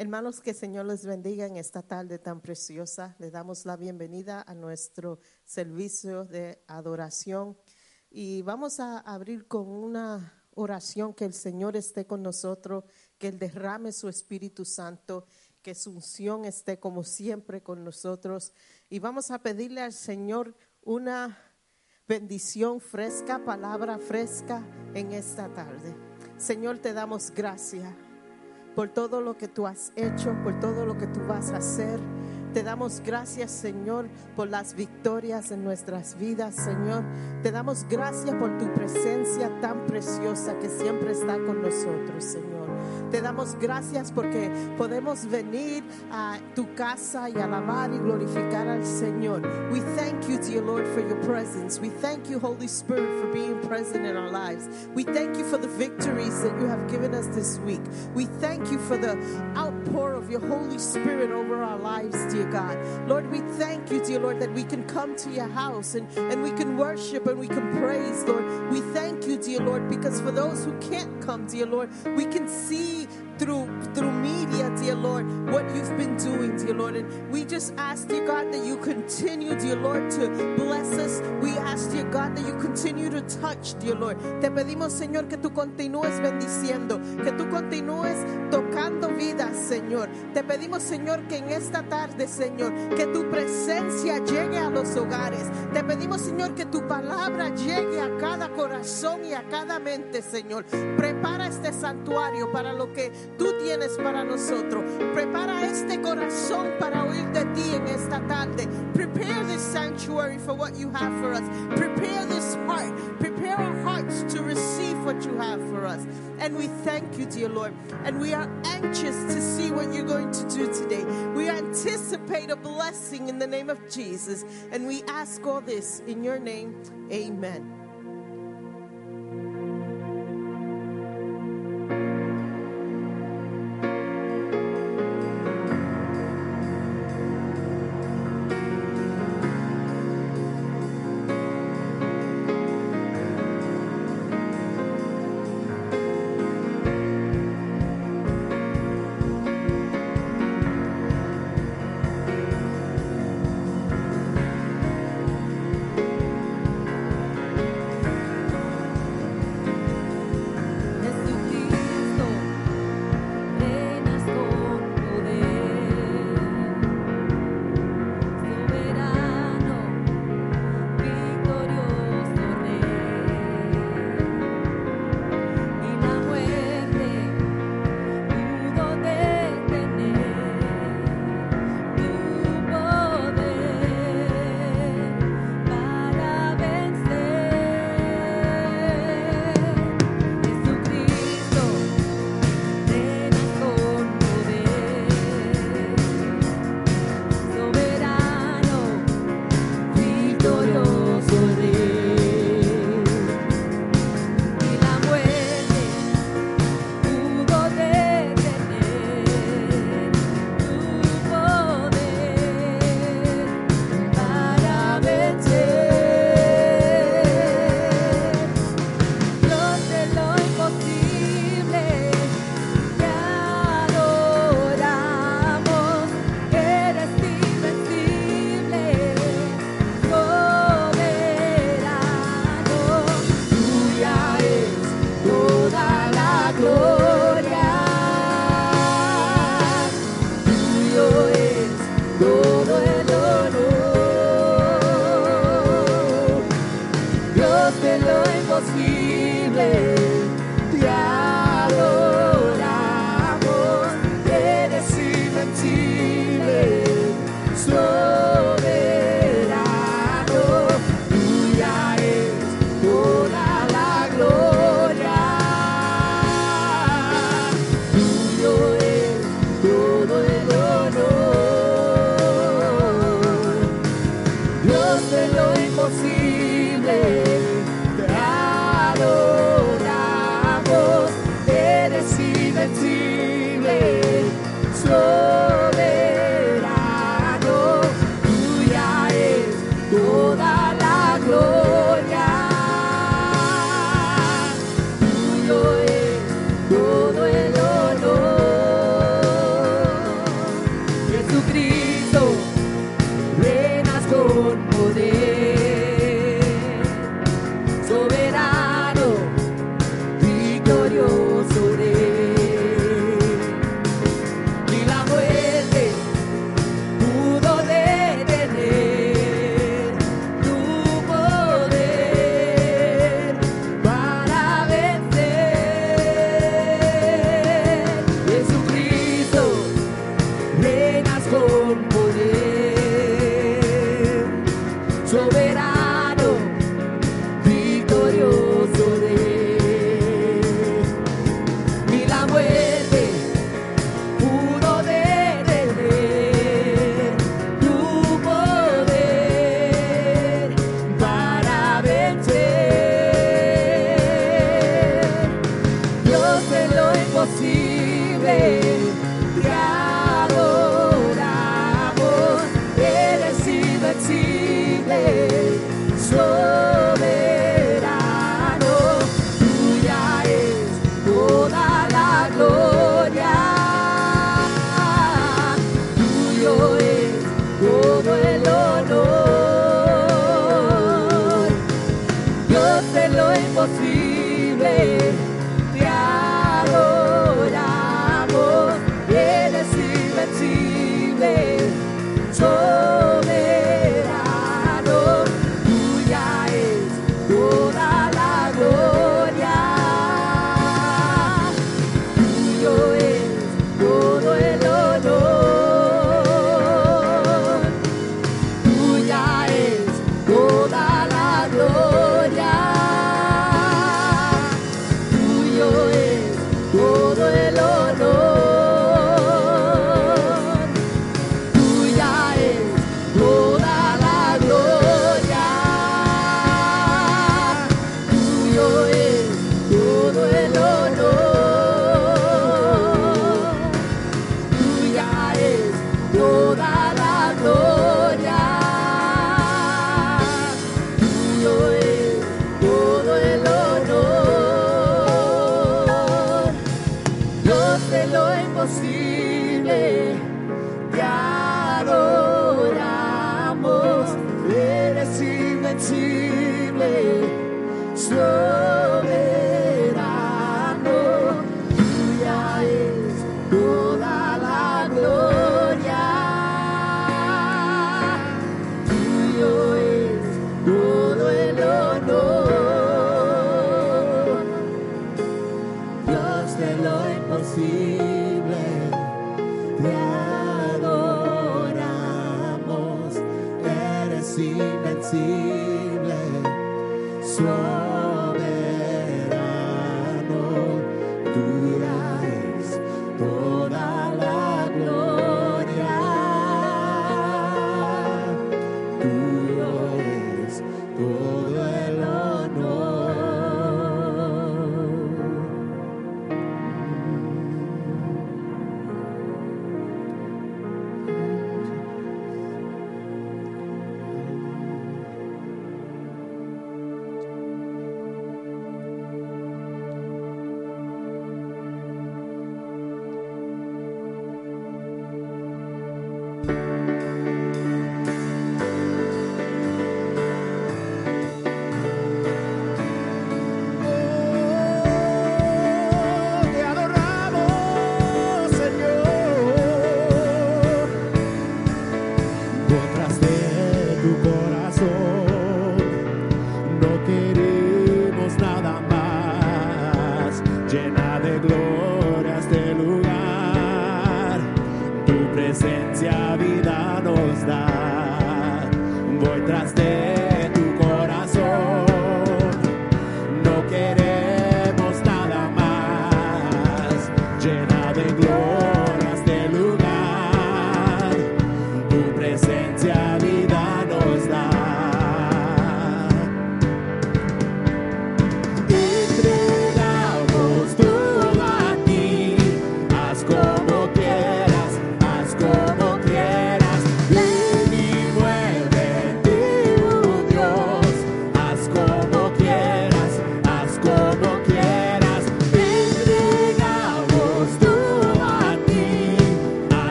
Hermanos, que el Señor les bendiga en esta tarde tan preciosa. Le damos la bienvenida a nuestro servicio de adoración y vamos a abrir con una oración que el Señor esté con nosotros, que Él derrame su Espíritu Santo, que su unción esté como siempre con nosotros y vamos a pedirle al Señor una bendición fresca, palabra fresca en esta tarde. Señor, te damos gracias por todo lo que tú has hecho, por todo lo que tú vas a hacer. Te damos gracias, Señor, por las victorias en nuestras vidas, Señor. Te damos gracias por tu presencia tan preciosa que siempre está con nosotros, Señor. Te damos gracias porque podemos venir a tu casa y alabar y glorificar al Señor. We thank you, dear Lord, for your presence. We thank you, Holy Spirit, for being present in our lives. We thank you for the victories that you have given us this week. We thank you for the outpour of your Holy Spirit over our lives, dear God. Lord, we thank you, dear Lord, that we can come to your house and, and we can worship and we can praise, Lord. We thank you, dear Lord, because for those who can't come, dear Lord, we can see through through media, dear Lord, what you've been doing, dear Lord. And we just ask, dear God, that you continue, dear Lord, to bless us. We ask, dear God, that you continue to touch, dear Lord. Te pedimos, Señor, que tú continúes bendiciendo, que tú continúes tocando vidas, Señor. Te pedimos, Señor, que en esta tarde, Señor, que tu presencia llegue a los hogares. Te pedimos, Señor, que tu palabra llegue a cada corazón y a cada mente, Señor. Prepara este santuario para lo que tú tienes para nosotros. Prepara este corazón para oír de ti en esta tarde. Prepare this sanctuary for what you have for us. Prepare this heart. Prepare our hearts to receive what you have for us. And we thank you, dear Lord. And we are anxious to see what you're going to do today. We anticipate a blessing in the name of Jesus. And we ask all this in your name. Amen.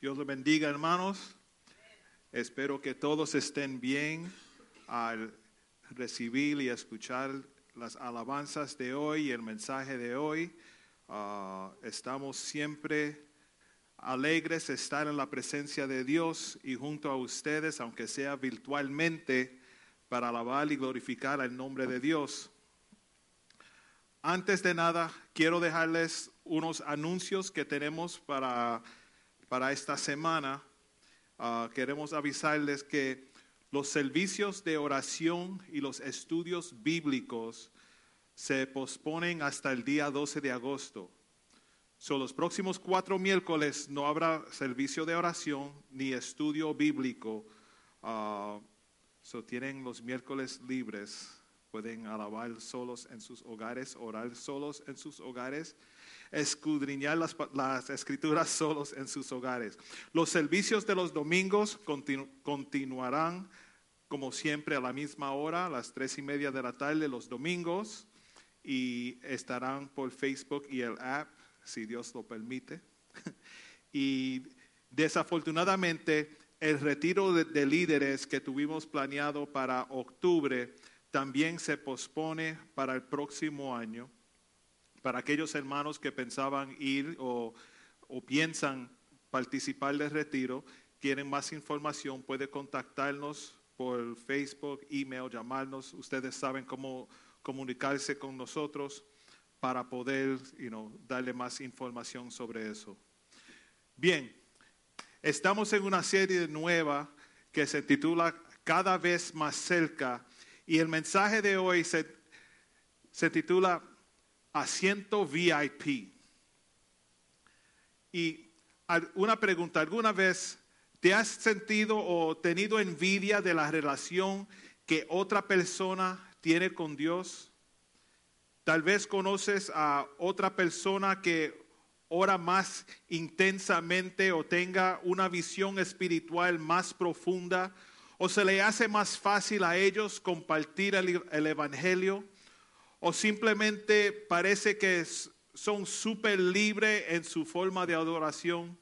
Dios los bendiga, hermanos. Espero que todos estén bien al recibir y escuchar las alabanzas de hoy y el mensaje de hoy. Ah, estamos siempre alegres de estar en la presencia de Dios y junto a ustedes, aunque sea virtualmente, para alabar y glorificar el nombre de Dios. Antes de nada, quiero dejarles unos anuncios que tenemos para, para esta semana. Ah, queremos avisarles que los servicios de oración y los estudios bíblicos se posponen hasta el día 12 de agosto. So, los próximos cuatro miércoles no habrá servicio de oración ni estudio bíblico. So, tienen los miércoles libres. Pueden alabar solos en sus hogares, orar solos en sus hogares, escudriñar las, las escrituras solos en sus hogares. Los servicios de los domingos continu- continuarán como siempre a la misma hora, a las tres y media de la tarde los domingos, y estarán por Facebook y el app, si Dios lo permite. y desafortunadamente, el retiro de líderes que tuvimos planeado para octubre también se pospone para el próximo año. Para aquellos hermanos que pensaban ir o, o piensan participar del retiro, quieren más información, puede contactarnos por Facebook, email, llamarnos. Ustedes saben cómo comunicarse con nosotros para poder you darle más información sobre eso. Bien, estamos en una serie nueva que se titula Cada vez más cerca y el mensaje de hoy se, se titula Asiento VIP. Y una pregunta, ¿alguna vez te has sentido o tenido envidia de la relación que otra persona tiene con Dios? Tal vez conoces a otra persona que ora más intensamente o tenga una visión espiritual más profunda o se le hace más fácil a ellos compartir el, el Evangelio o simplemente parece que son súper libres en su forma de adoración.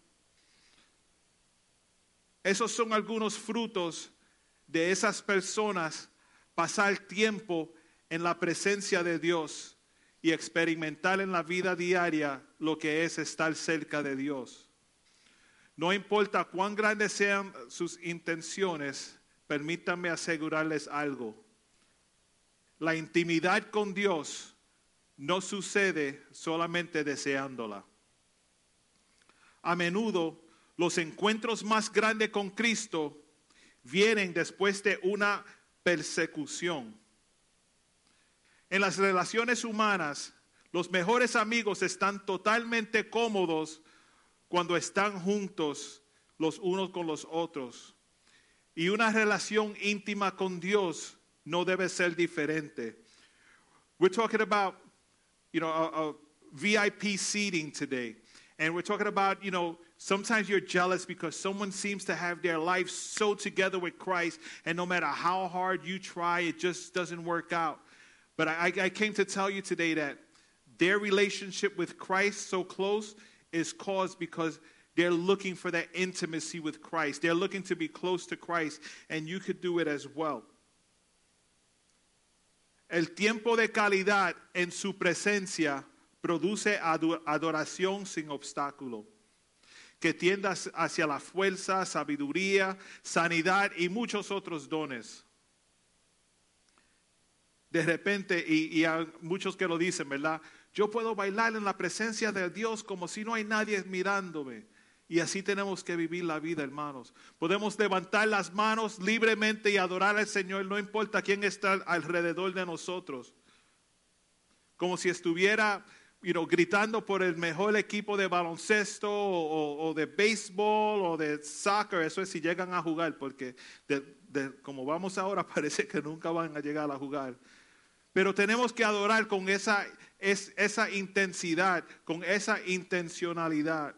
Esos son algunos frutos de esas personas pasar tiempo en la presencia de Dios y experimentar en la vida diaria lo que es estar cerca de Dios. No importa cuán grandes sean sus intenciones, permítanme asegurarles algo. La intimidad con Dios no sucede solamente deseándola. A menudo los encuentros más grandes con Cristo vienen después de una persecución. En las relaciones humanas, los mejores amigos están totalmente cómodos cuando están juntos los unos con los otros. Y una relación íntima con Dios no debe ser diferente. We're talking about, you know, a, a VIP seating today. And we're talking about, you know, sometimes you're jealous because someone seems to have their life so together with Christ, and no matter how hard you try, it just doesn't work out. But I, I came to tell you today that their relationship with Christ so close is caused because they're looking for that intimacy with Christ. They're looking to be close to Christ, and you could do it as well. El tiempo de calidad en su presencia produce ado- adoración sin obstáculo, que tienda hacia la fuerza, sabiduría, sanidad y muchos otros dones. De repente, y, y hay muchos que lo dicen, ¿verdad? Yo puedo bailar en la presencia de Dios como si no hay nadie mirándome. Y así tenemos que vivir la vida, hermanos. Podemos levantar las manos libremente y adorar al Señor, no importa quién está alrededor de nosotros. Como si estuviera you know, gritando por el mejor equipo de baloncesto o, de béisbol o de soccer. Eso es si llegan a jugar, porque como vamos ahora parece que nunca van a llegar a jugar. Pero tenemos que adorar con esa, es- esa intensidad, con esa intencionalidad.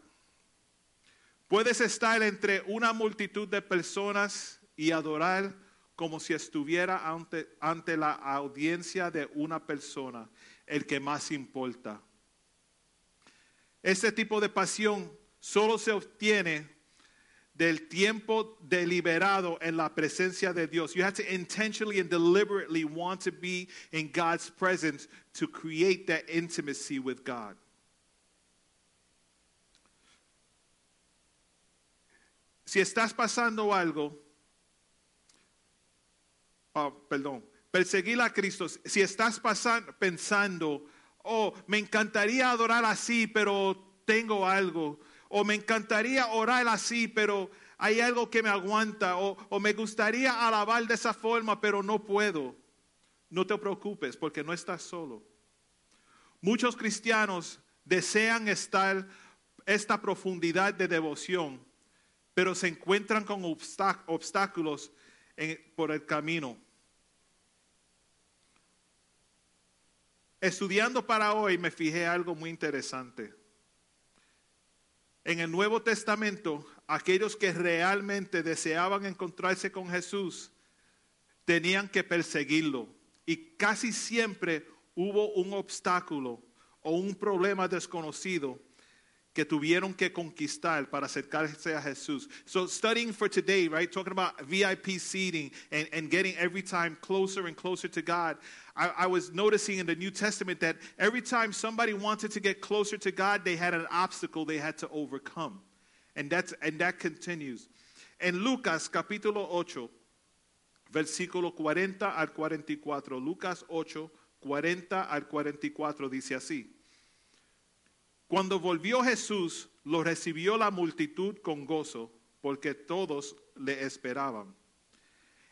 Puedes estar entre una multitud de personas y adorar como si estuviera ante, ante la audiencia de una persona, el que más importa. Este tipo de pasión solo se obtiene del tiempo deliberado en la presencia de Dios. You have to intentionally and deliberately want to be in God's presence to create that intimacy with God. Si estás pasando algo, oh, perdón, perseguir a Cristo, si estás pensando, oh, me encantaría adorar así, pero tengo algo, o me encantaría orar así, pero hay algo que me aguanta, o, o me gustaría alabar de esa forma, pero no puedo. No te preocupes porque no estás solo. Muchos cristianos desean estar esta profundidad de devoción, pero se encuentran con obstá- obstáculos en- por el camino. Estudiando para hoy me fijé algo muy interesante. En el Nuevo Testamento, aquellos que realmente deseaban encontrarse con Jesús tenían que perseguirlo. Y casi siempre hubo un obstáculo o un problema desconocido que tuvieron que conquistar para acercarse a Jesús. So studying for today, right, talking about VIP seating and, and getting every time closer and closer to God, I, I was noticing in the New Testament that every time somebody wanted to get closer to God, they had an obstacle they had to overcome. And, that's, and that continues. En Lucas capítulo 8, versículo 40 al 44, Lucas 8, 40 al 44 dice así. Cuando volvió Jesús, lo recibió la multitud con gozo, porque todos le esperaban.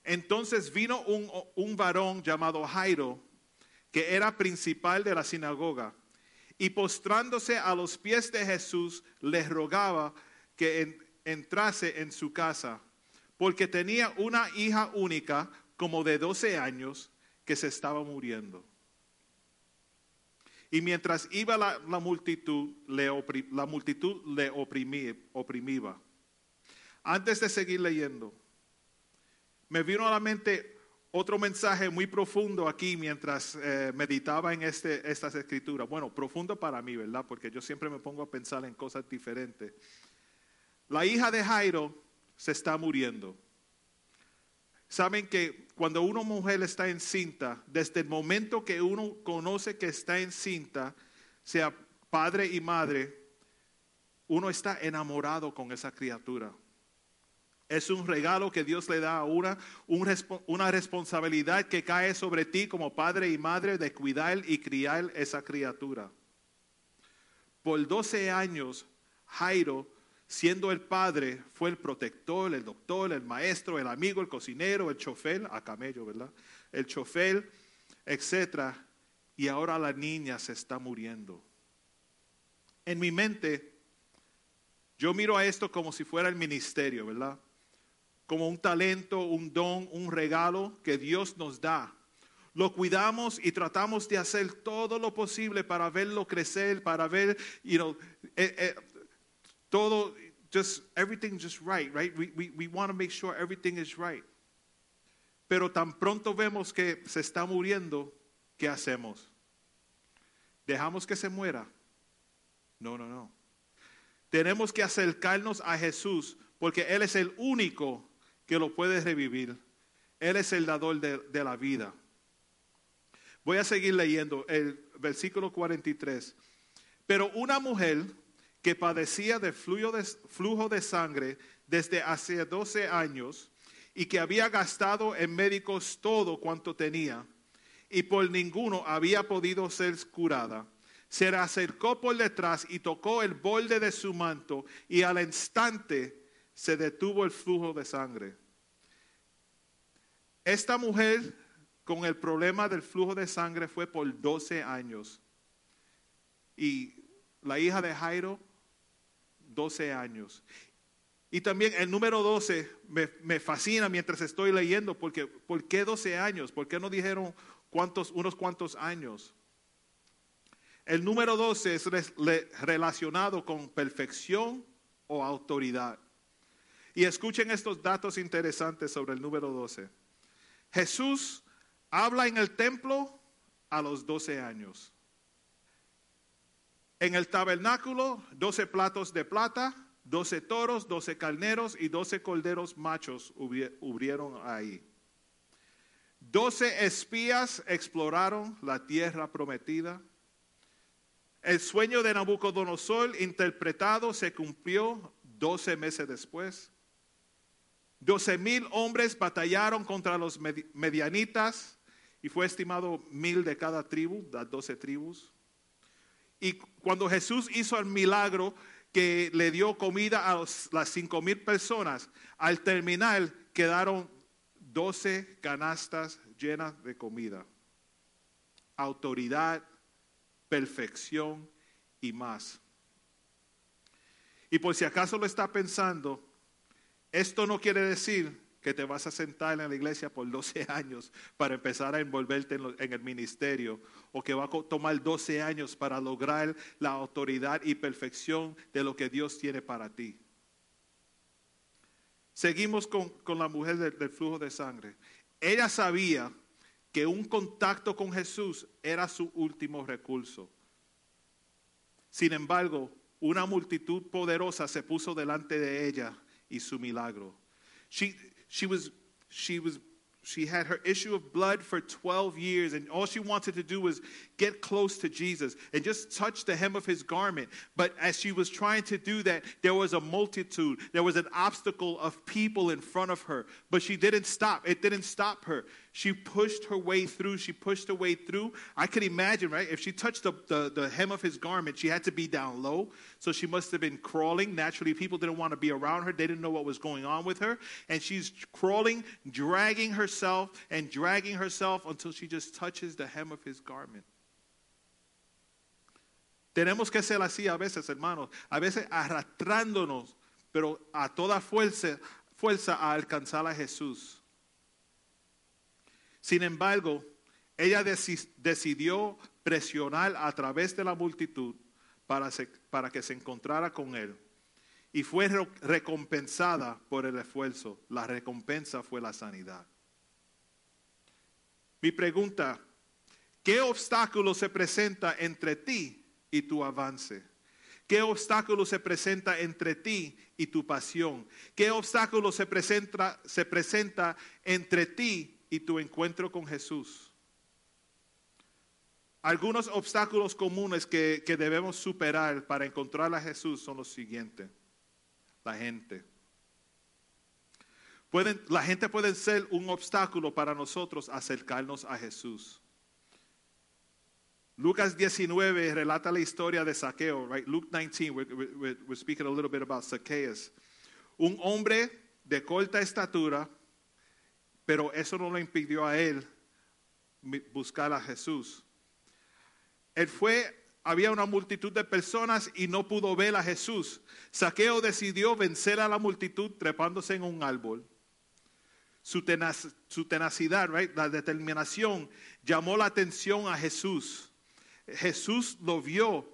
Entonces vino un, un varón llamado Jairo, que era principal de la sinagoga, y postrándose a los pies de Jesús, le rogaba que en- entrase en su casa, porque tenía una hija única, como de 12 años, que se estaba muriendo. Y mientras iba la, multitud, le la multitud le oprimí- oprimía. Antes de seguir leyendo, me vino a la mente otro mensaje muy profundo aquí mientras eh, meditaba en este, estas escrituras. Bueno, profundo para mí, ¿verdad? Porque yo siempre me pongo a pensar en cosas diferentes. La hija de Jairo se está muriendo. Saben que cuando una mujer está encinta, desde el momento que uno conoce que está encinta, sea padre y madre, uno está enamorado con esa criatura. Es un regalo que Dios le da a una, una responsabilidad que cae sobre ti como padre y madre de cuidar y criar esa criatura. Por 12 años, Jairo, siendo el padre, fue el protector, el doctor, el maestro, el amigo, el cocinero, el chofer, a camello, ¿verdad? El chofer, etcétera. Y ahora la niña se está muriendo. En mi mente, yo miro a esto como si fuera el ministerio, ¿verdad? Como un talento, un don, un regalo que Dios nos da. Lo cuidamos y tratamos de hacer todo lo posible para verlo crecer, para ver, eh, eh, todo, just everything just right, right? We, we, we want to make sure everything is right. Pero tan pronto vemos que se está muriendo, ¿qué hacemos? ¿Dejamos que se muera? No, no, no. Tenemos que acercarnos a Jesús porque Él es el único que lo puede revivir. Él es el dador de, de la vida. Voy a seguir leyendo el versículo 43. Pero una mujer que padecía de flujo de, flujo de sangre desde hace 12 años y que había gastado en médicos todo cuanto tenía y por ninguno había podido ser curada, se le acercó por detrás y tocó el borde de su manto y al instante se detuvo el flujo de sangre. Esta mujer con el problema del flujo de sangre fue por 12 años. Y la hija de Jairo, 12 años. Y también el número 12 me, me fascina mientras estoy leyendo, porque ¿por qué 12 años? ¿Por qué no dijeron cuántos, unos cuantos años? El número 12 es relacionado con perfección o autoridad. Y escuchen estos datos interesantes sobre el número 12. Jesús habla en el templo a los 12 años. En el tabernáculo, 12 platos de plata, 12 toros, 12 carneros y 12 corderos machos hubie- hubrieron ahí. 12 espías exploraron la tierra prometida. El sueño de Nabucodonosor interpretado se cumplió 12 meses después. 12 mil hombres batallaron contra los medi- medianitas y fue estimado mil de cada tribu, las 12 tribus. Y cuando Jesús hizo el milagro que le dio comida a las cinco mil personas, al terminar quedaron 12 canastas llenas de comida. Autoridad, perfección y más. Y por si acaso lo está pensando, esto no quiere decir que te vas a sentar en la iglesia por 12 años para empezar a envolverte en, el ministerio o que va a tomar 12 años para lograr la autoridad y perfección de lo que Dios tiene para ti. Seguimos con, con la mujer del, flujo de sangre. Ella sabía que un contacto con Jesús era su último recurso. Sin embargo, una multitud poderosa se puso delante de ella y su milagro. She was, she was, she had her issue of blood for 12 years, and all she wanted to do was get close to Jesus and just touch the hem of his garment. But as she was trying to do that, there was a multitude, there was an obstacle of people in front of her. But she didn't stop. It didn't stop her. She pushed her way through. She pushed her way through. I could imagine, right? If she touched the, the, the hem of his garment, she had to be down low. So she must have been crawling. Naturally, people didn't want to be around her. They didn't know what was going on with her. And she's crawling, dragging herself and dragging herself until she just touches the hem of his garment. Tenemos que ser así a veces, hermanos, a veces arrastrándonos, pero a toda fuerza, fuerza a alcanzar a Jesús. Sin embargo, ella deci- decidió presionar a través de la multitud para, que se encontrara con él. Y fue re- recompensada por el esfuerzo. La recompensa fue la sanidad. Mi pregunta, ¿qué obstáculo se presenta entre ti y tu avance? ¿Qué obstáculo se presenta entre ti y tu pasión? ¿Qué obstáculo se presenta, se presenta entre ti y tu encuentro con Jesús? Algunos obstáculos comunes que, que debemos superar para encontrar a Jesús son los siguientes. La gente. Pueden, la gente puede ser un obstáculo para nosotros acercarnos a Jesús. Lucas 19 relata la historia de Saqueo, right? Luke 19, we're, we're- we're speaking a little bit about Zacchaeus. Un hombre de corta estatura, pero eso no le impidió a él buscar a Jesús. Él fue, había una multitud de personas y no pudo ver a Jesús. Saqueo decidió vencer a la multitud trepándose en un árbol. Su, tenacidad, la determinación, llamó la atención a Jesús. Jesús lo vio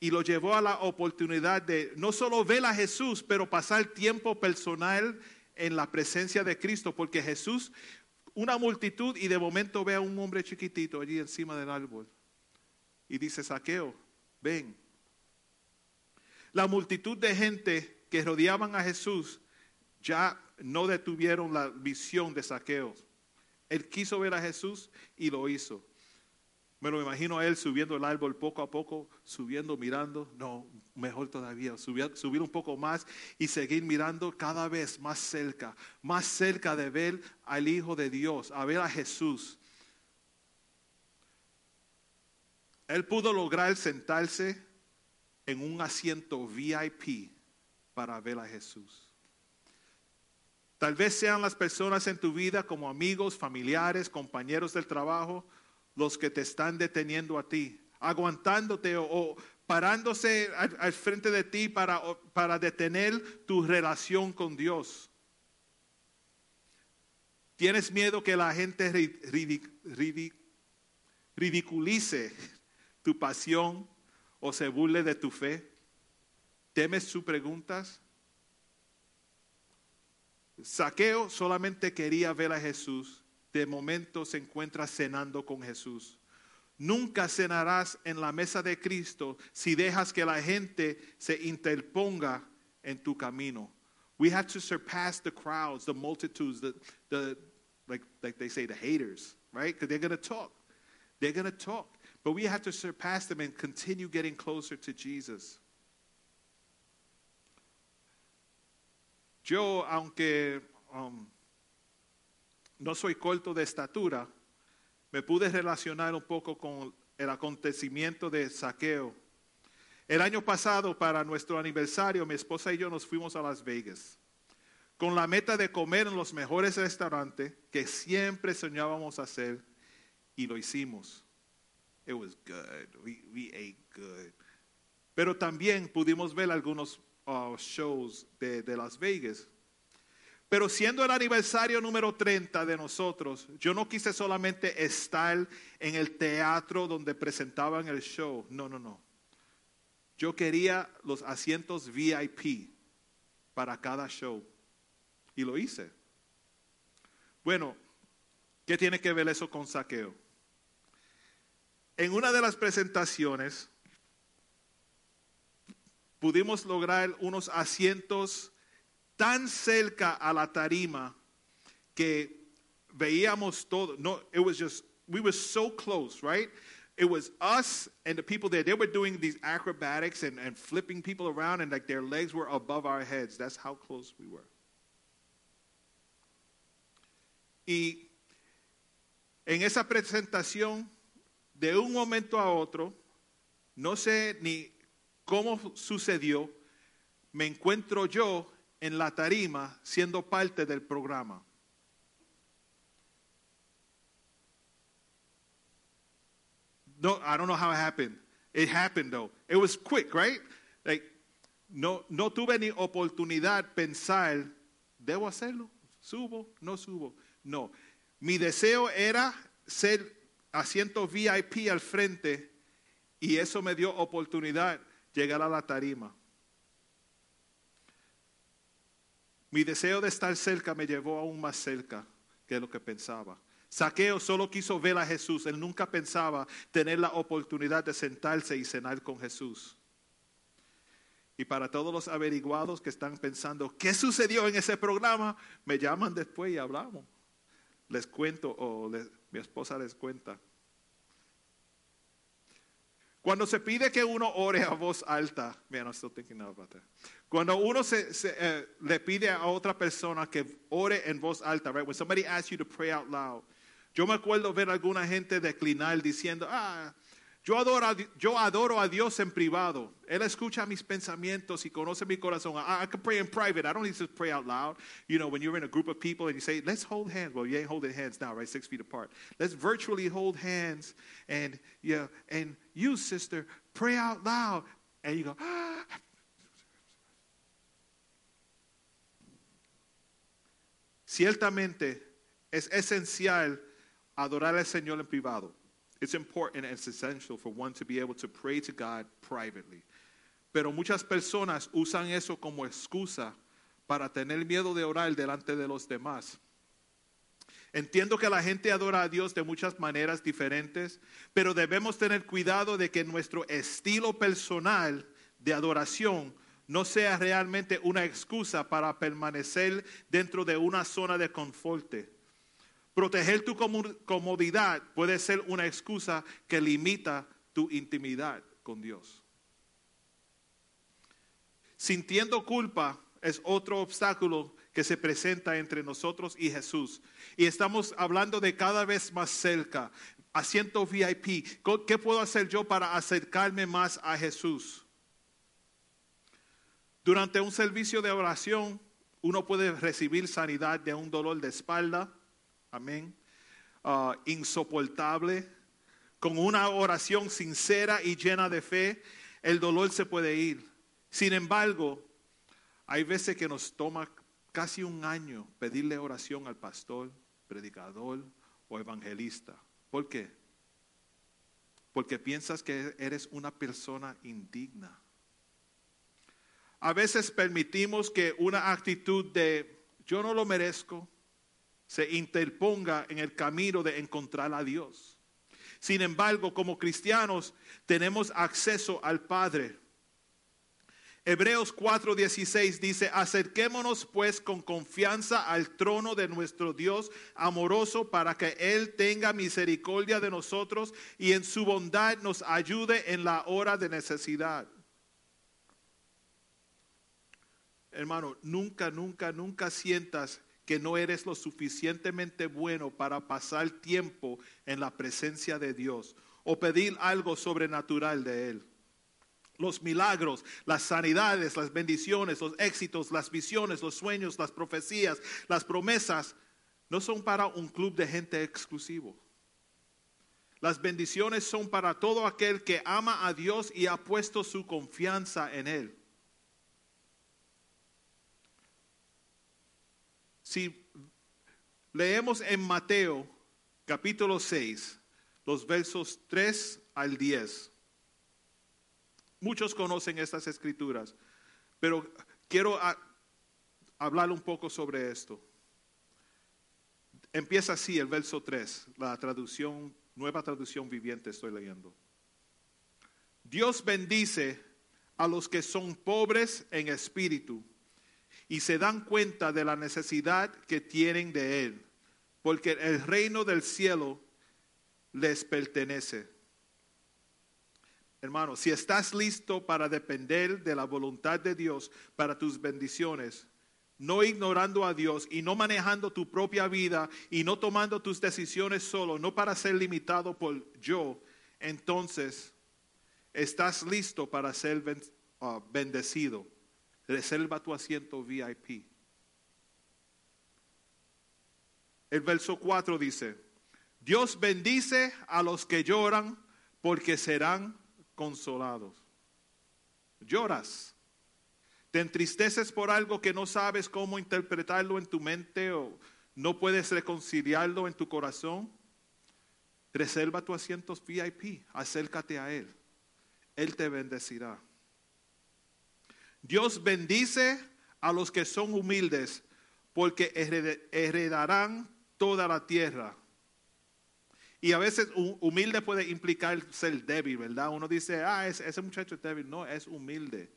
y lo llevó a la oportunidad de no solo ver a Jesús, pero pasar tiempo personal en la presencia de Cristo, porque Jesús, una multitud y de momento ve a un hombre chiquitito allí encima del árbol y dice, Saqueo, ven. La multitud de gente que rodeaban a Jesús ya no detuvieron la visión de Saqueo. Él quiso ver a Jesús y lo hizo. Me lo imagino a él subiendo el árbol poco a poco, subiendo, mirando. No, mejor todavía, subir, subir un poco más y seguir mirando cada vez más cerca, más cerca de ver al Hijo de Dios, a ver a Jesús. Él pudo lograr sentarse en un asiento VIP para ver a Jesús. Tal vez sean las personas en tu vida como amigos, familiares, compañeros del trabajo, los que te están deteniendo a ti, aguantándote o, parándose al, frente de ti para, para detener tu relación con Dios. ¿Tienes miedo que la gente ri- ridic- ridic- ridiculice tu pasión o se burle de tu fe? ¿Temes sus preguntas? Saqueo solamente quería ver a Jesús. De momento se encuentra cenando con Jesús. Nunca cenarás en la mesa de Cristo si dejas que la gente se interponga en tu camino. We have to surpass the crowds, the multitudes, the, the like, like they say, the haters, right? Because they're going to talk. They're going to talk. But we have to surpass them and continue getting closer to Jesus. Yo, aunque um, no soy corto de estatura, me pude relacionar un poco con el acontecimiento de saqueo. El año pasado, para nuestro aniversario, mi esposa y yo nos fuimos a Las Vegas con la meta de comer en los mejores restaurantes que siempre soñábamos hacer y lo hicimos. It was good. We, we ate good. Pero también pudimos ver algunos uh, shows de, de Las Vegas. Pero siendo el aniversario número 30 de nosotros, yo no quise solamente estar en el teatro donde presentaban el show. No, no, no. Yo quería los asientos VIP para cada show. Y lo hice. Bueno, ¿qué tiene que ver eso con saqueo? En una de las presentaciones pudimos lograr unos asientos tan cerca a la tarima que veíamos todo. No, it was just, we were so close, right? It was us and the people there. They were doing these acrobatics and, and flipping people around, and like their legs were above our heads. That's how close we were. Y en esa presentación, de un momento a otro, no sé ni cómo sucedió, me encuentro yo en la tarima siendo parte del programa. No, I don't know how it happened. It happened though. It was quick, right? Like, no, no tuve ni oportunidad pensar, ¿debo hacerlo? ¿Subo? ¿No subo? No. Mi deseo era ser asiento VIP al frente y eso me dio oportunidad llegar a la tarima. Mi deseo de estar cerca me llevó aún más cerca que lo que pensaba. Saqueo solo quiso ver a Jesús. Él nunca pensaba tener la oportunidad de sentarse y cenar con Jesús. Y para todos los averiguados que están pensando, ¿qué sucedió en ese programa? Me llaman después y hablamos. Les cuento o mi esposa les cuenta. Cuando se pide que uno ore a voz alta, man, I'm still thinking about that. Cuando uno se, se, eh, le pide a otra persona que ore en voz alta, right? When somebody asks you to pray out loud, yo me acuerdo ver a alguna gente declinar diciendo, ah, yo adoro, yo adoro a Dios en privado. Él escucha mis pensamientos y conoce mi corazón. I, I can pray in private. I don't need to pray out loud. You know, when you're in a group of people and you say, let's hold hands. Well, you ain't holding hands now, right? Six feet apart. Let's virtually hold hands and yeah, and you, sister, pray out loud. And you go, ah. Ciertamente es esencial adorar al Señor en privado. It's important and it's essential for one to be able to pray to God privately. Pero muchas personas usan eso como excusa para tener miedo de orar delante de los demás. Entiendo que la gente adora a Dios de muchas maneras diferentes, pero debemos tener cuidado de que nuestro estilo personal de adoración no sea realmente una excusa para permanecer dentro de una zona de confort. Proteger tu comodidad puede ser una excusa que limita tu intimidad con Dios. Sintiendo culpa es otro obstáculo que se presenta entre nosotros y Jesús. Y estamos hablando de cada vez más cerca, asiento VIP. ¿Qué puedo hacer yo para acercarme más a Jesús? Durante un servicio de oración, uno puede recibir sanidad de un dolor de espalda, amén, uh, insoportable, con una oración sincera y llena de fe, el dolor se puede ir. Sin embargo, hay veces que nos toma casi un año pedirle oración al pastor, predicador o evangelista. ¿Por qué? Porque piensas que eres una persona indigna. A veces permitimos que una actitud de yo no lo merezco, se interponga en el camino de encontrar a Dios. Sin embargo, como cristianos tenemos acceso al Padre. Hebreos 4:16 dice, acerquémonos pues con confianza al trono de nuestro Dios amoroso para que Él tenga misericordia de nosotros y en su bondad nos ayude en la hora de necesidad. Hermano, nunca, nunca, nunca sientas que no eres lo suficientemente bueno para pasar tiempo en la presencia de Dios o pedir algo sobrenatural de Él. Los milagros, las sanidades, las bendiciones, los éxitos, las visiones, los sueños, las profecías, las promesas, no son para un club de gente exclusivo. Las bendiciones son para todo aquel que ama a Dios y ha puesto su confianza en Él. Si leemos en Mateo capítulo 6, los versos 3 al 10, muchos conocen estas escrituras, pero quiero hablar un poco sobre esto. Empieza así el verso 3, la traducción, nueva traducción viviente estoy leyendo. Dios bendice a los que son pobres en espíritu y se dan cuenta de la necesidad que tienen de Él, porque el reino del cielo les pertenece. Hermano, si estás listo para depender de la voluntad de Dios para tus bendiciones, no ignorando a Dios y no manejando tu propia vida y no tomando tus decisiones solo, no para ser limitado por yo, entonces estás listo para ser ah, bendecido. Reserva tu asiento VIP. El verso 4 dice, Dios bendice a los que lloran porque serán consolados. Lloras. Te entristeces por algo que no sabes cómo interpretarlo en tu mente o no puedes reconciliarlo en tu corazón. Reserva tu asiento VIP. Acércate a Él. Él te bendecirá. Dios bendice a los que son humildes, porque heredarán toda la tierra. Y a veces hu- humilde puede implicar ser débil, ¿verdad? Uno dice, ah, ese, ese muchacho es débil. No, es humilde.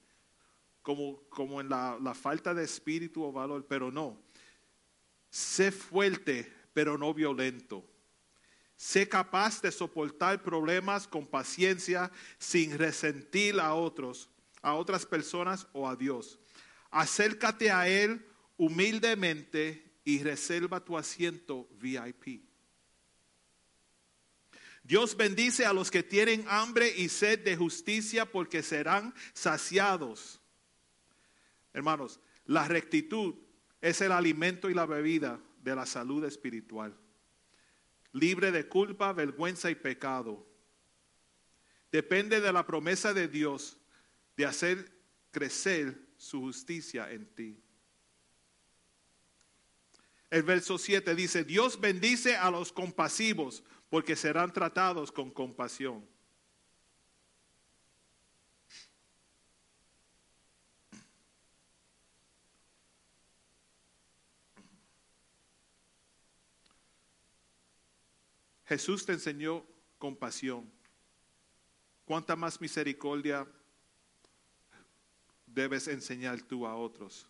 Como, como en la, la falta de espíritu o valor, pero no. Sé fuerte, pero no violento. Sé capaz de soportar problemas con paciencia sin resentir a otros, a otras personas o a Dios. Acércate a Él humildemente y reserva tu asiento VIP. Dios bendice a los que tienen hambre y sed de justicia porque serán saciados. Hermanos, la rectitud es el alimento y la bebida de la salud espiritual libre de culpa, vergüenza y pecado. Depende de la promesa de Dios de hacer crecer su justicia en ti. El verso 7 dice, Dios bendice a los compasivos porque serán tratados con compasión. Jesús te enseñó compasión. ¿Cuánta más misericordia debes enseñar tú a otros?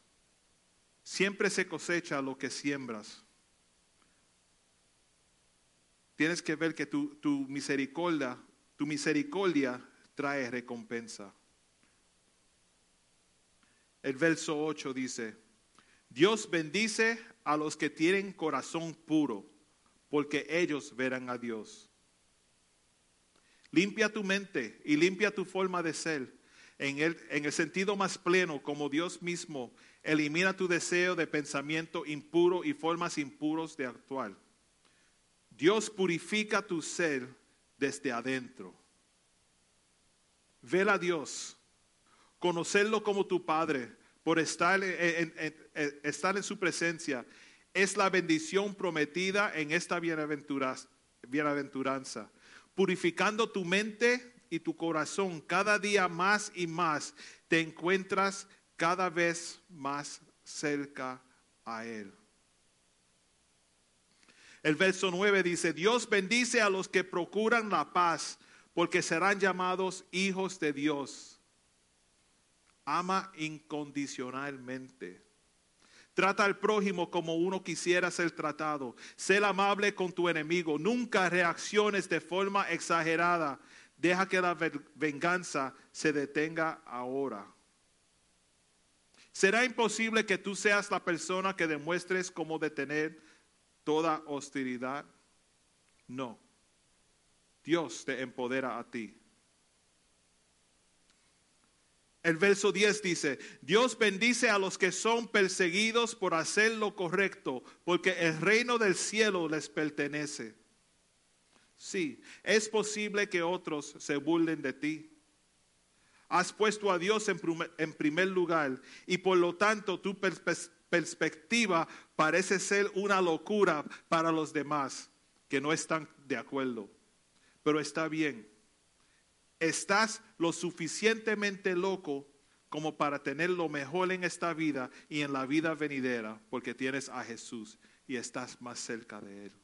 Siempre se cosecha lo que siembras. Tienes que ver que tu, misericordia, tu misericordia trae recompensa. El verso 8 dice, Dios bendice a los que tienen corazón puro porque ellos verán a Dios. Limpia tu mente y limpia tu forma de ser en el, en el sentido más pleno, como Dios mismo elimina tu deseo de pensamiento impuro y formas impuros de actuar. Dios purifica tu ser desde adentro. Ver a Dios, conocerlo como tu Padre, por estar en, estar en su presencia es la bendición prometida en esta bienaventura- bienaventuranza, purificando tu mente y tu corazón cada día más y más, te encuentras cada vez más cerca a Él. El verso 9 dice, Dios bendice a los que procuran la paz, porque serán llamados hijos de Dios. Ama incondicionalmente. Trata al prójimo como uno quisiera ser tratado. Sé amable con tu enemigo. Nunca reacciones de forma exagerada. Deja que la venganza se detenga ahora. ¿Será imposible que tú seas la persona que demuestres cómo detener toda hostilidad? No. Dios te empodera a ti. El verso 10 dice, Dios bendice a los que son perseguidos por hacer lo correcto, porque el reino del cielo les pertenece. Sí, es posible que otros se burlen de ti. Has puesto a Dios en primer lugar y por lo tanto tu perspectiva parece ser una locura para los demás que no están de acuerdo. Pero está bien estás lo suficientemente loco como para tener lo mejor en esta vida y en la vida venidera, porque tienes a Jesús y estás más cerca de Él.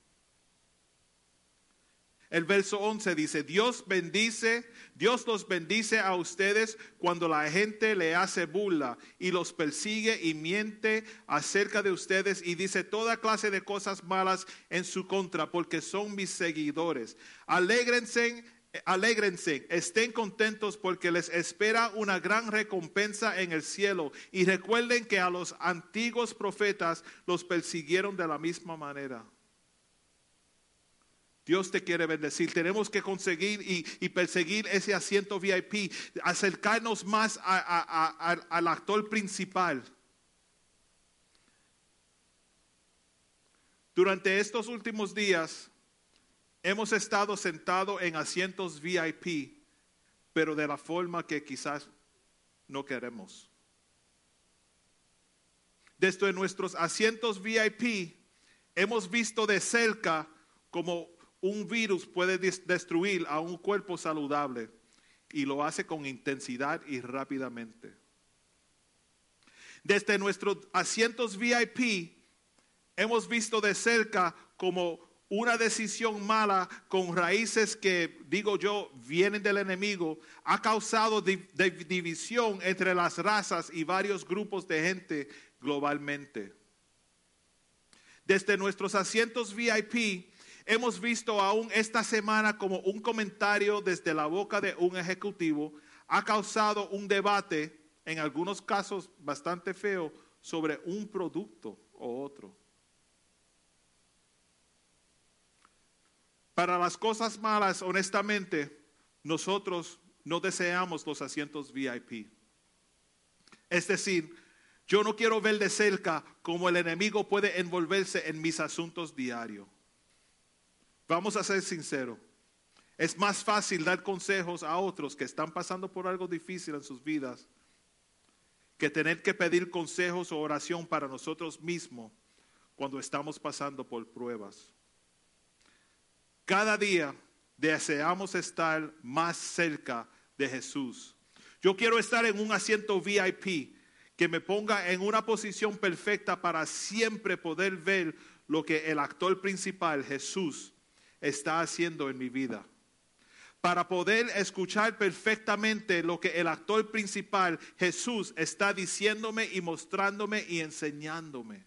El verso 11 dice, Dios bendice, Dios los bendice a ustedes cuando la gente le hace burla y los persigue y miente acerca de ustedes y dice toda clase de cosas malas en su contra porque son mis seguidores. Alégrense Alégrense, estén contentos porque les espera una gran recompensa en el cielo. Y recuerden que a los antiguos profetas los persiguieron de la misma manera. Dios te quiere bendecir. Tenemos que conseguir y, perseguir ese asiento VIP, acercarnos más al actor principal. Durante estos últimos días, Hemos estado sentados en asientos VIP, pero de la forma que quizás no queremos. Desde nuestros asientos VIP hemos visto de cerca cómo un virus puede destruir a un cuerpo saludable y lo hace con intensidad y rápidamente. Desde nuestros asientos VIP hemos visto de cerca como una decisión mala con raíces que, digo yo, vienen del enemigo, ha causado división entre las razas y varios grupos de gente globalmente. Desde nuestros asientos VIP, hemos visto aún esta semana como un comentario desde la boca de un ejecutivo ha causado un debate, en algunos casos bastante feo, sobre un producto o otro. Para las cosas malas, honestamente, nosotros no deseamos los asientos VIP. Es decir, yo no quiero ver de cerca cómo el enemigo puede envolverse en mis asuntos diarios. Vamos a ser sinceros. Es más fácil dar consejos a otros que están pasando por algo difícil en sus vidas que tener que pedir consejos o oración para nosotros mismos cuando estamos pasando por pruebas. Cada día deseamos estar más cerca de Jesús. Yo quiero estar en un asiento VIP que me ponga en una posición perfecta para siempre poder ver lo que el actor principal, Jesús, está haciendo en mi vida. Para poder escuchar perfectamente lo que el actor principal, Jesús, está diciéndome y mostrándome y enseñándome.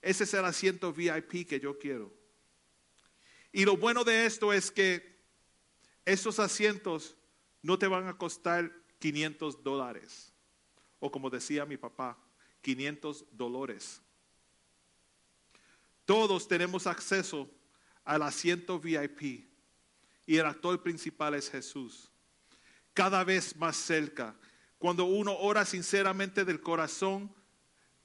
Ese es el asiento VIP que yo quiero. Y lo bueno de esto es que esos asientos no te van a costar 500 dólares. O como decía mi papá, 500 dólares. Todos tenemos acceso al asiento VIP y el actor principal es Jesús. Cada vez más cerca. Cuando uno ora sinceramente del corazón,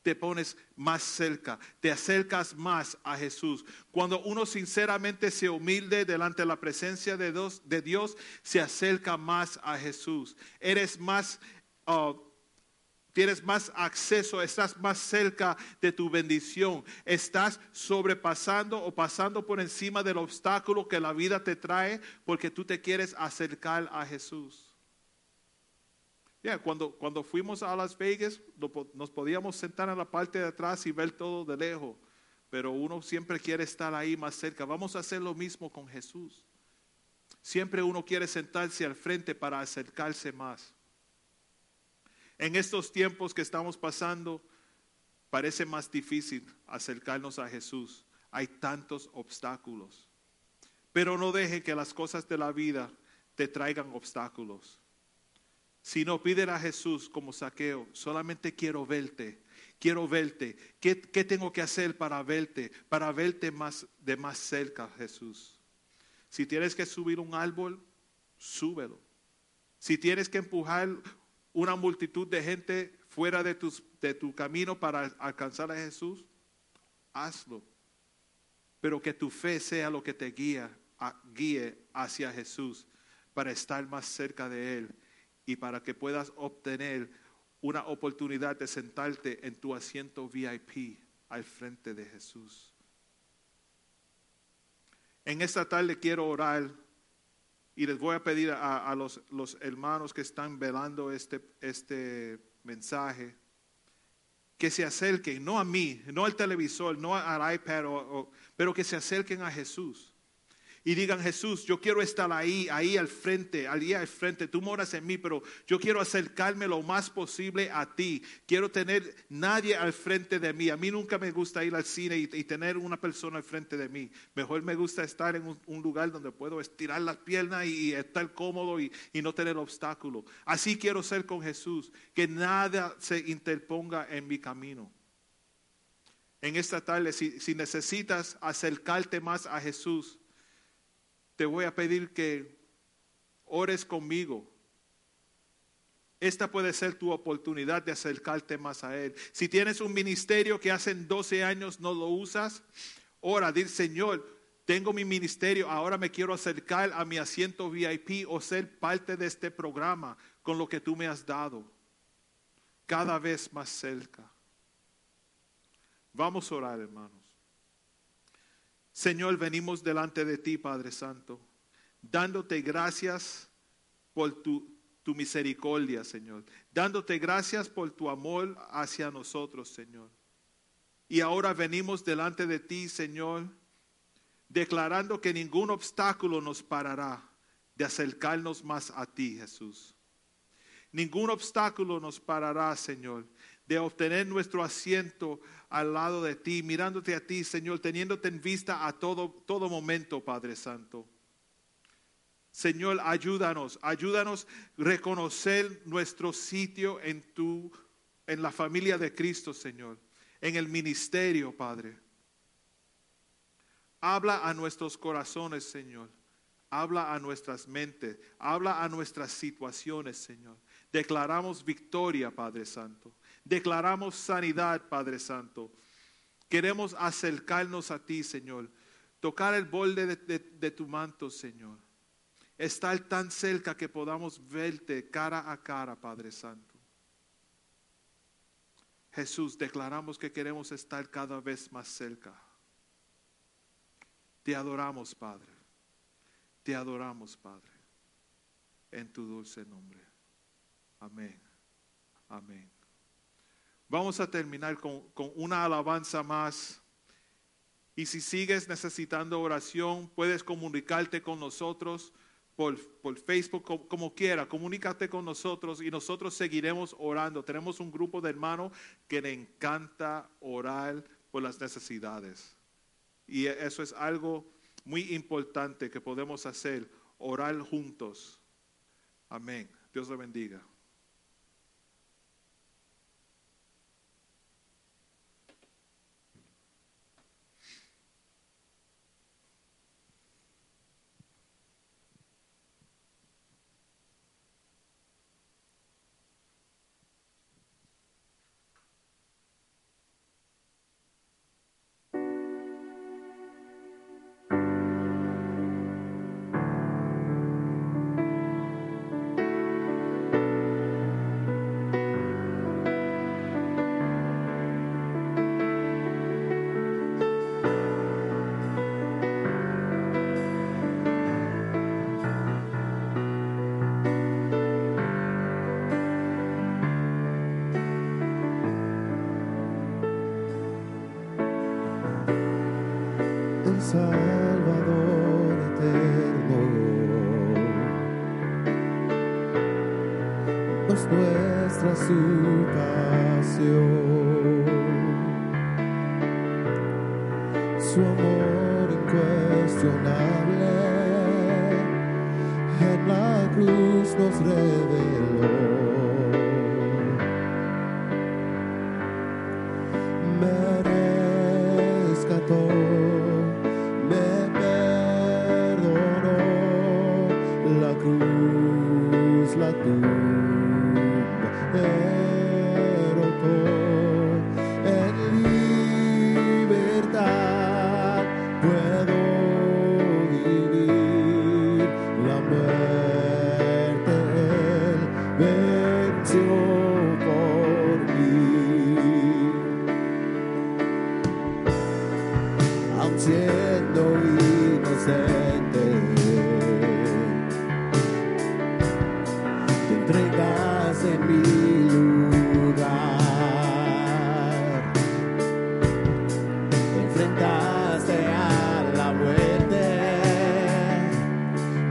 te pones más cerca, te acercas más a Jesús. Cuando uno sinceramente se humilde delante de la presencia de Dios, de Dios se acerca más a Jesús. Eres más, uh, tienes más acceso, estás más cerca de tu bendición. Estás sobrepasando o pasando por encima del obstáculo que la vida te trae porque tú te quieres acercar a Jesús cuando, cuando fuimos a Las Vegas nos podíamos sentar en la parte de atrás y ver todo de lejos. pero uno siempre quiere estar ahí más cerca. Vamos a hacer lo mismo con Jesús. Siempre uno quiere sentarse al frente para acercarse más. En estos tiempos que estamos pasando, parece más difícil acercarnos a Jesús. Hay tantos obstáculos. Pero no deje que las cosas de la vida te traigan obstáculos. Si no piden a Jesús como saqueo, solamente quiero verte, quiero verte. ¿Qué, ¿Qué, tengo que hacer para verte? Para verte más de más cerca, Jesús. Si tienes que subir un árbol, súbelo. Si tienes que empujar una multitud de gente fuera de, tus, de tu camino para alcanzar a Jesús, hazlo. Pero que tu fe sea lo que te guía, guíe hacia Jesús para estar más cerca de Él y para que puedas obtener una oportunidad de sentarte en tu asiento VIP al frente de Jesús. En esta tarde quiero orar y les voy a pedir a, los, hermanos que están velando este, este mensaje que se acerquen, no a mí, no al televisor, no al iPad, o, pero que se acerquen a Jesús y digan, Jesús, yo quiero estar ahí, ahí al frente, ahí al frente, tú moras en mí, pero yo quiero acercarme lo más posible a ti. Quiero tener nadie al frente de mí. A mí nunca me gusta ir al cine y, y tener una persona al frente de mí. Mejor me gusta estar en un, un lugar donde puedo estirar las piernas y, y estar cómodo y, y no tener obstáculos. Así quiero ser con Jesús, que nada se interponga en mi camino. En esta tarde, si, si necesitas acercarte más a Jesús, te voy a pedir que ores conmigo. Esta puede ser tu oportunidad de acercarte más a Él. Si tienes un ministerio que hace 12 años no lo usas, ora, dir Señor, tengo mi ministerio, ahora me quiero acercar a mi asiento VIP o ser parte de este programa con lo que tú me has dado. Cada vez más cerca. Vamos a orar, hermanos. Señor, venimos delante de ti, Padre Santo, dándote gracias por tu, misericordia, Señor, dándote gracias por tu amor hacia nosotros, Señor. Y ahora venimos delante de ti, Señor, declarando que ningún obstáculo nos parará de acercarnos más a ti, Jesús. Ningún obstáculo nos parará, Señor, de obtener nuestro asiento al lado de ti, mirándote a ti, Señor, teniéndote en vista a todo, todo momento, Padre Santo. Señor, ayúdanos, ayúdanos reconocer nuestro sitio en tu, en la familia de Cristo, Señor, en el ministerio, Padre. Habla a nuestros corazones, Señor. Habla a nuestras mentes, habla a nuestras situaciones, Señor. Declaramos victoria, Padre Santo. Declaramos sanidad, Padre Santo. Queremos acercarnos a ti, Señor. Tocar el borde de, de, tu manto, Señor. Estar tan cerca que podamos verte cara a cara, Padre Santo. Jesús, declaramos que queremos estar cada vez más cerca. Te adoramos, Padre. Te adoramos, Padre. En tu dulce nombre. Amén. Amén. Vamos a terminar con, con, una alabanza más. Y si sigues necesitando oración, puedes comunicarte con nosotros por, por Facebook, como, como, quiera. Comunícate con nosotros y nosotros seguiremos orando. Tenemos un grupo de hermanos que le encanta orar por las necesidades. Y eso es algo muy importante que podemos hacer, orar juntos. Amén. Dios le bendiga. Salvador eterno. Pues nuestra su pasión, su amor incuestionable en la cruz nos reveló.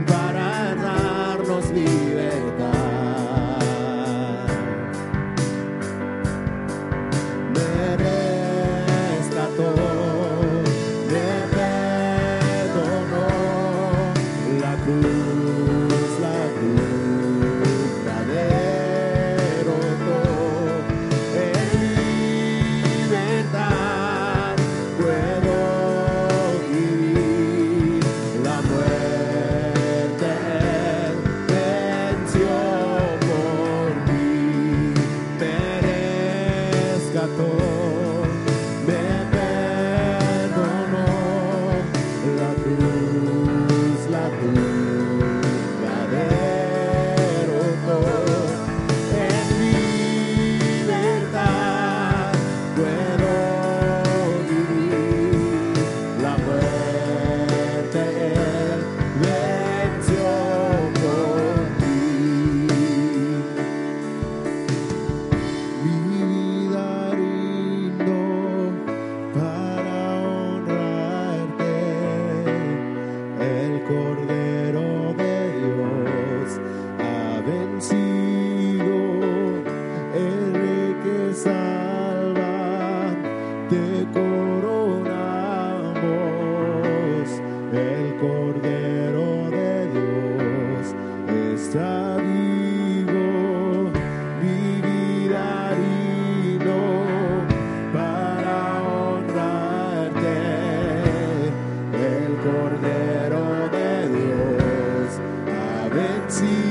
para see.